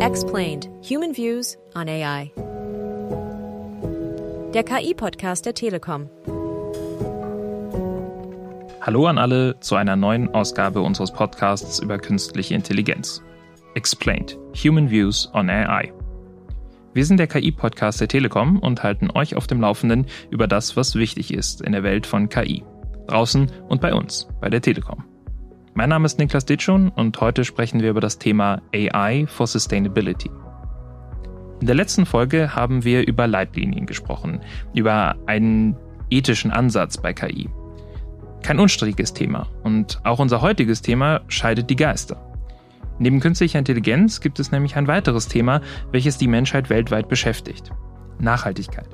Explained Human Views on AI. Der KI-Podcast der Telekom. Hallo an alle zu einer neuen Ausgabe unseres Podcasts über künstliche Intelligenz. Explained Human Views on AI. Wir sind der KI-Podcast der Telekom und halten euch auf dem Laufenden über das, was wichtig ist in der Welt von KI. Draußen und bei uns, bei der Telekom. Mein Name ist Niklas Ditschun und heute sprechen wir über das Thema AI for Sustainability. In der letzten Folge haben wir über Leitlinien gesprochen, über einen ethischen Ansatz bei KI. Kein unstrittiges Thema und auch unser heutiges Thema scheidet die Geister. Neben künstlicher Intelligenz gibt es nämlich ein weiteres Thema, welches die Menschheit weltweit beschäftigt. Nachhaltigkeit.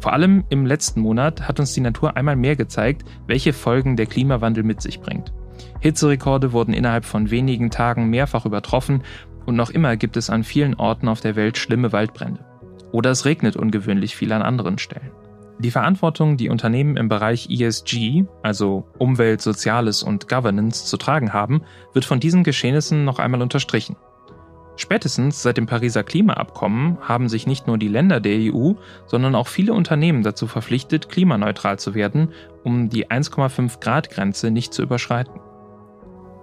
Vor allem im letzten Monat hat uns die Natur einmal mehr gezeigt, welche Folgen der Klimawandel mit sich bringt. Hitzerekorde wurden innerhalb von wenigen Tagen mehrfach übertroffen und noch immer gibt es an vielen Orten auf der Welt schlimme Waldbrände. Oder es regnet ungewöhnlich viel an anderen Stellen. Die Verantwortung, die Unternehmen im Bereich ESG, also Umwelt, Soziales und Governance, zu tragen haben, wird von diesen Geschehnissen noch einmal unterstrichen. Spätestens seit dem Pariser Klimaabkommen haben sich nicht nur die Länder der EU, sondern auch viele Unternehmen dazu verpflichtet, klimaneutral zu werden, um die 1,5 Grad Grenze nicht zu überschreiten.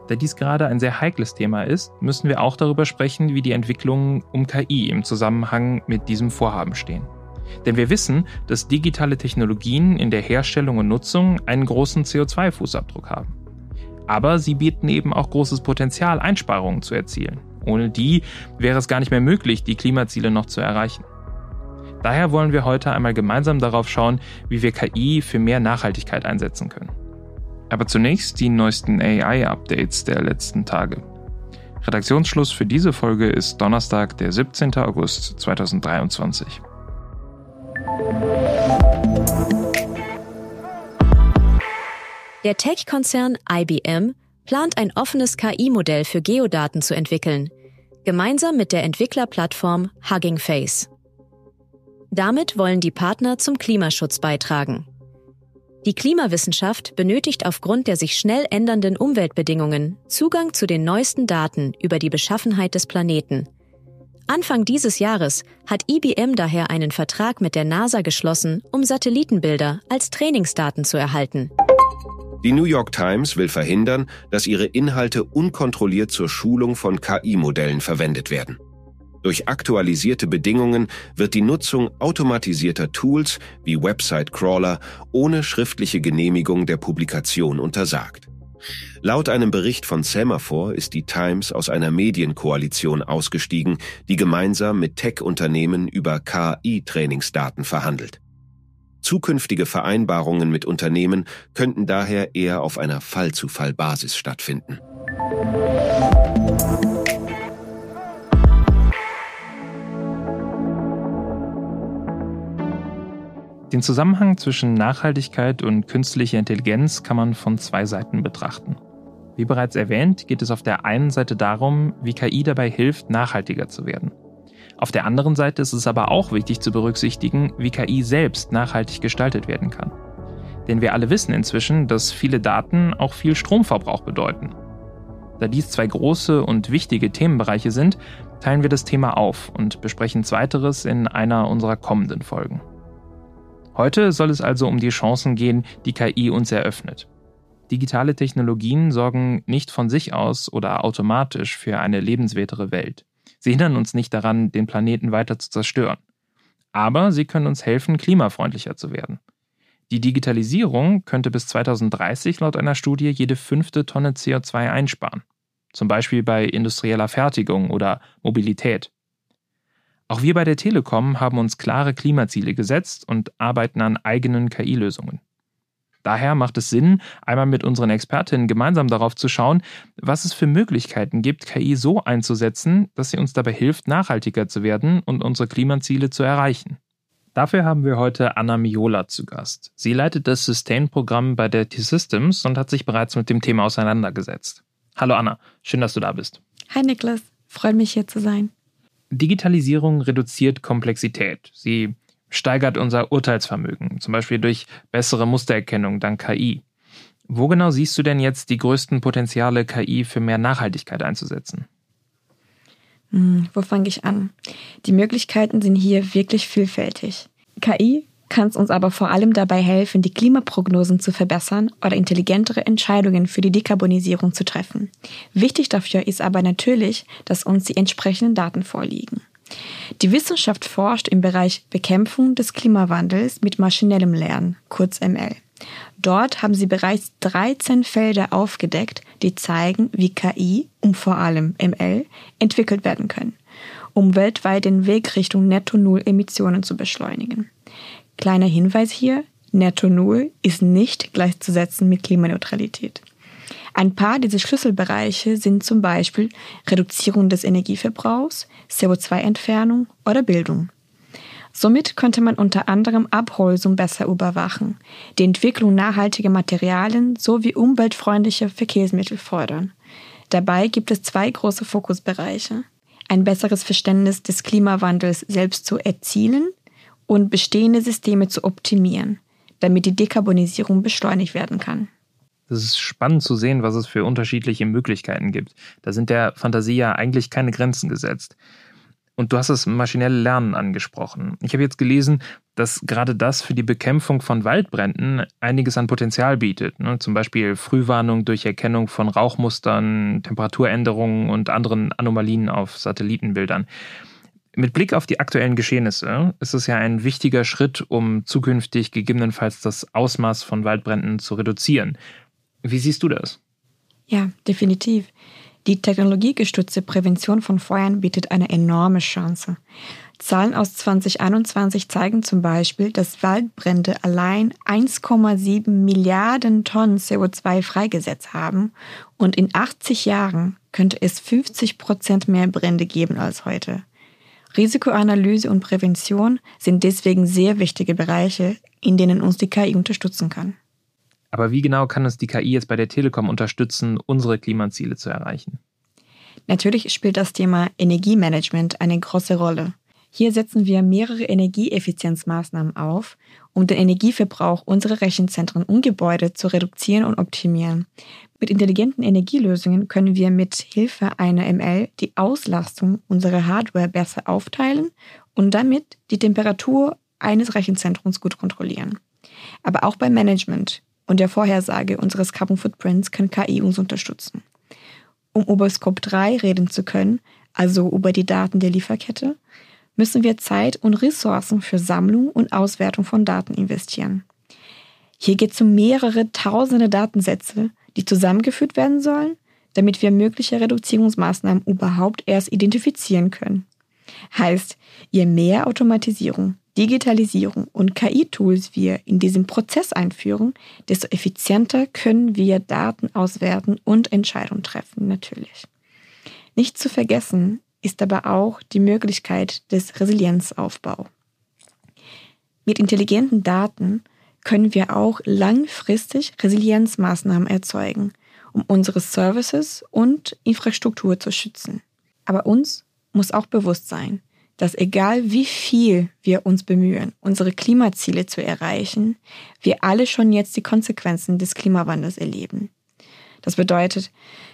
Da dies gerade ein sehr heikles Thema ist, müssen wir auch darüber sprechen, wie die Entwicklungen um KI im Zusammenhang mit diesem Vorhaben stehen. Denn wir wissen, dass digitale Technologien in der Herstellung und Nutzung einen großen CO2-Fußabdruck haben. Aber sie bieten eben auch großes Potenzial, Einsparungen zu erzielen. Ohne die wäre es gar nicht mehr möglich, die Klimaziele noch zu erreichen. Daher wollen wir heute einmal gemeinsam darauf schauen, wie wir KI für mehr Nachhaltigkeit einsetzen können. Aber zunächst die neuesten AI-Updates der letzten Tage. Redaktionsschluss für diese Folge ist Donnerstag, der 17. August 2023. Der Tech-Konzern IBM plant ein offenes KI-Modell für Geodaten zu entwickeln, gemeinsam mit der Entwicklerplattform Hugging Face. Damit wollen die Partner zum Klimaschutz beitragen. Die Klimawissenschaft benötigt aufgrund der sich schnell ändernden Umweltbedingungen Zugang zu den neuesten Daten über die Beschaffenheit des Planeten. Anfang dieses Jahres hat IBM daher einen Vertrag mit der NASA geschlossen, um Satellitenbilder als Trainingsdaten zu erhalten. Die New York Times will verhindern, dass ihre Inhalte unkontrolliert zur Schulung von KI-Modellen verwendet werden. Durch aktualisierte Bedingungen wird die Nutzung automatisierter Tools wie Website-Crawler ohne schriftliche Genehmigung der Publikation untersagt. Laut einem Bericht von Semaphore ist die Times aus einer Medienkoalition ausgestiegen, die gemeinsam mit Tech-Unternehmen über KI-Trainingsdaten verhandelt. Zukünftige Vereinbarungen mit Unternehmen könnten daher eher auf einer Fall-zu-Fall-Basis stattfinden. Den Zusammenhang zwischen Nachhaltigkeit und künstlicher Intelligenz kann man von zwei Seiten betrachten. Wie bereits erwähnt, geht es auf der einen Seite darum, wie KI dabei hilft, nachhaltiger zu werden. Auf der anderen Seite ist es aber auch wichtig zu berücksichtigen, wie KI selbst nachhaltig gestaltet werden kann. Denn wir alle wissen inzwischen, dass viele Daten auch viel Stromverbrauch bedeuten. Da dies zwei große und wichtige Themenbereiche sind, teilen wir das Thema auf und besprechen zweiteres in einer unserer kommenden Folgen. Heute soll es also um die Chancen gehen, die KI uns eröffnet. Digitale Technologien sorgen nicht von sich aus oder automatisch für eine lebenswertere Welt. Sie hindern uns nicht daran, den Planeten weiter zu zerstören. Aber sie können uns helfen, klimafreundlicher zu werden. Die Digitalisierung könnte bis 2030 laut einer Studie jede fünfte Tonne CO2 einsparen. Zum Beispiel bei industrieller Fertigung oder Mobilität. Auch wir bei der Telekom haben uns klare Klimaziele gesetzt und arbeiten an eigenen KI-Lösungen. Daher macht es Sinn, einmal mit unseren Expertinnen gemeinsam darauf zu schauen, was es für Möglichkeiten gibt, KI so einzusetzen, dass sie uns dabei hilft, nachhaltiger zu werden und unsere Klimaziele zu erreichen. Dafür haben wir heute Anna Miola zu Gast. Sie leitet das Sustain-Programm bei der T-Systems und hat sich bereits mit dem Thema auseinandergesetzt. Hallo Anna, schön, dass du da bist. Hi Niklas, freut mich hier zu sein. Digitalisierung reduziert Komplexität. Sie steigert unser Urteilsvermögen, zum Beispiel durch bessere Mustererkennung dank KI. Wo genau siehst du denn jetzt die größten Potenziale, KI für mehr Nachhaltigkeit einzusetzen? Hm, wo fange ich an? Die Möglichkeiten sind hier wirklich vielfältig. KI kann es uns aber vor allem dabei helfen, die Klimaprognosen zu verbessern oder intelligentere Entscheidungen für die Dekarbonisierung zu treffen. Wichtig dafür ist aber natürlich, dass uns die entsprechenden Daten vorliegen. Die Wissenschaft forscht im Bereich Bekämpfung des Klimawandels mit maschinellem Lernen, kurz ML. Dort haben sie bereits 13 Felder aufgedeckt, die zeigen, wie KI und vor allem ML entwickelt werden können, um weltweit den Weg Richtung Netto-Null-Emissionen zu beschleunigen. Kleiner Hinweis hier, Netto-Null ist nicht gleichzusetzen mit Klimaneutralität. Ein paar dieser Schlüsselbereiche sind zum Beispiel Reduzierung des Energieverbrauchs, CO2-Entfernung oder Bildung. Somit könnte man unter anderem Abholzung besser überwachen, die Entwicklung nachhaltiger Materialien sowie umweltfreundliche Verkehrsmittel fördern. Dabei gibt es zwei große Fokusbereiche. Ein besseres Verständnis des Klimawandels selbst zu erzielen und bestehende Systeme zu optimieren, damit die Dekarbonisierung beschleunigt werden kann. Es ist spannend zu sehen, was es für unterschiedliche Möglichkeiten gibt. Da sind der Fantasie ja eigentlich keine Grenzen gesetzt. Und du hast das maschinelle Lernen angesprochen. Ich habe jetzt gelesen, dass gerade das für die Bekämpfung von Waldbränden einiges an Potenzial bietet. Ne? Zum Beispiel Frühwarnung durch Erkennung von Rauchmustern, Temperaturänderungen und anderen Anomalien auf Satellitenbildern. Mit Blick auf die aktuellen Geschehnisse ist es ja ein wichtiger Schritt, um zukünftig gegebenenfalls das Ausmaß von Waldbränden zu reduzieren. Wie siehst du das? Ja, definitiv. Die technologiegestützte Prävention von Feuern bietet eine enorme Chance. Zahlen aus 2021 zeigen zum Beispiel, dass Waldbrände allein 1,7 Milliarden Tonnen CO2 freigesetzt haben und in 80 Jahren könnte es 50 Prozent mehr Brände geben als heute. Risikoanalyse und Prävention sind deswegen sehr wichtige Bereiche, in denen uns die KI unterstützen kann. Aber wie genau kann uns die KI jetzt bei der Telekom unterstützen, unsere Klimaziele zu erreichen? Natürlich spielt das Thema Energiemanagement eine große Rolle. Hier setzen wir mehrere Energieeffizienzmaßnahmen auf, um den Energieverbrauch unserer Rechenzentren und Gebäude zu reduzieren und optimieren. Mit intelligenten Energielösungen können wir mit Hilfe einer ML die Auslastung unserer Hardware besser aufteilen und damit die Temperatur eines Rechenzentrums gut kontrollieren. Aber auch beim Management und der Vorhersage unseres Carbon Footprints kann KI uns unterstützen. Um über Scope 3 reden zu können, also über die Daten der Lieferkette, müssen wir Zeit und Ressourcen für Sammlung und Auswertung von Daten investieren. Hier geht es um mehrere tausende Datensätze, die zusammengeführt werden sollen, damit wir mögliche Reduzierungsmaßnahmen überhaupt erst identifizieren können. Heißt, je mehr Automatisierung, Digitalisierung und KI-Tools wir in diesem Prozess einführen, desto effizienter können wir Daten auswerten und Entscheidungen treffen, natürlich. Nicht zu vergessen ist aber auch die Möglichkeit des Resilienzaufbaus. Mit intelligenten Daten können wir auch langfristig Resilienzmaßnahmen erzeugen, um unsere Services und Infrastruktur zu schützen. Aber uns muss auch bewusst sein, dass egal wie viel wir uns bemühen, unsere Klimaziele zu erreichen, wir alle schon jetzt die Konsequenzen des Klimawandels erleben. Das bedeutet,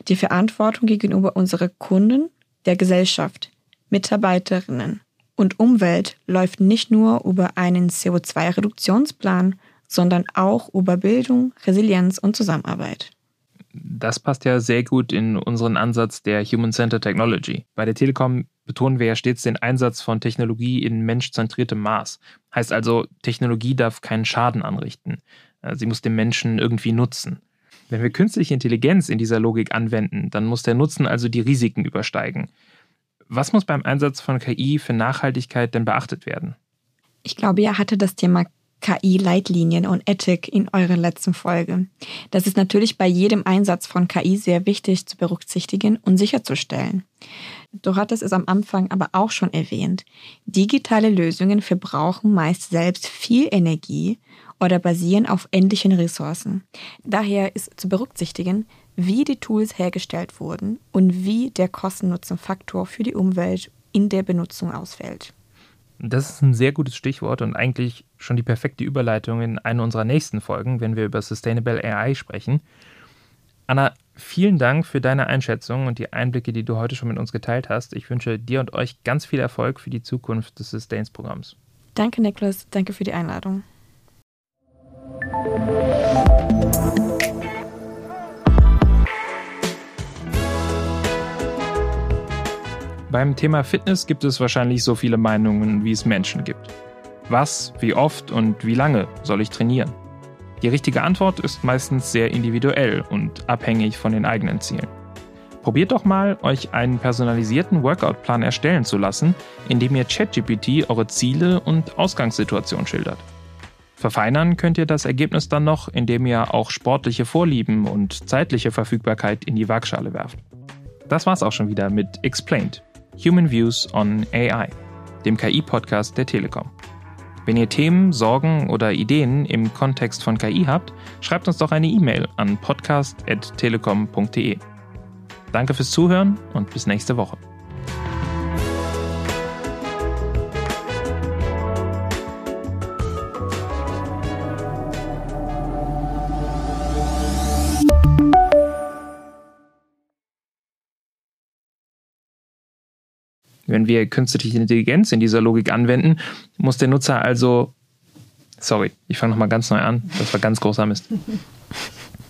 die Verantwortung gegenüber unseren Kunden, der Gesellschaft, Mitarbeiterinnen und Umwelt läuft nicht nur über einen CO2-Reduktionsplan, sondern auch über Bildung, Resilienz und Zusammenarbeit. Das passt ja sehr gut in unseren Ansatz der Human-Centered Technology. Bei der Telekom betonen wir ja stets den Einsatz von Technologie in menschzentriertem Maß. Heißt also, Technologie darf keinen Schaden anrichten. Äh, sie muss den Menschen irgendwie nutzen. Wenn wir künstliche Intelligenz in dieser Logik anwenden, dann muss der Nutzen also die Risiken übersteigen. Was muss beim Einsatz von KI für Nachhaltigkeit denn beachtet werden? Ich glaube, ihr hatte das Thema KI-Leitlinien und Ethik in eurer letzten Folge. Das ist natürlich bei jedem Einsatz von KI sehr wichtig zu berücksichtigen und sicherzustellen. Du hattest es am Anfang aber auch schon erwähnt. Digitale Lösungen verbrauchen meist selbst viel Energie oder basieren auf endlichen Ressourcen. Daher ist zu berücksichtigen, wie die Tools hergestellt wurden und wie der Kosten-Nutzen-Faktor für die Umwelt in der Benutzung ausfällt. Das ist ein sehr gutes Stichwort und eigentlich schon die perfekte Überleitung in eine unserer nächsten Folgen, wenn wir über Sustainable AI sprechen. Anna, vielen Dank für deine Einschätzung und die Einblicke, die du heute schon mit uns geteilt hast. Ich wünsche dir und euch ganz viel Erfolg für die Zukunft des Sustains-Programms. Danke, Niklas. Danke für die Einladung. Beim Thema Fitness gibt es wahrscheinlich so viele Meinungen, wie es Menschen gibt. Was, wie oft und wie lange soll ich trainieren? Die richtige Antwort ist meistens sehr individuell und abhängig von den eigenen Zielen. Probiert doch mal, euch einen personalisierten Workout-Plan erstellen zu lassen, indem ihr ChatGPT eure Ziele und Ausgangssituation schildert. Verfeinern könnt ihr das Ergebnis dann noch, indem ihr auch sportliche Vorlieben und zeitliche Verfügbarkeit in die Waagschale werft. Das war's auch schon wieder mit Explained, Human Views on AI, dem KI-Podcast der Telekom. Wenn ihr Themen, Sorgen oder Ideen im Kontext von KI habt, schreibt uns doch eine E-Mail an podcast.telekom.de. Danke fürs Zuhören und bis nächste Woche. Wenn wir künstliche Intelligenz in dieser Logik anwenden, muss der Nutzer also. Sorry, ich fange nochmal ganz neu an. Das war ganz großer Mist.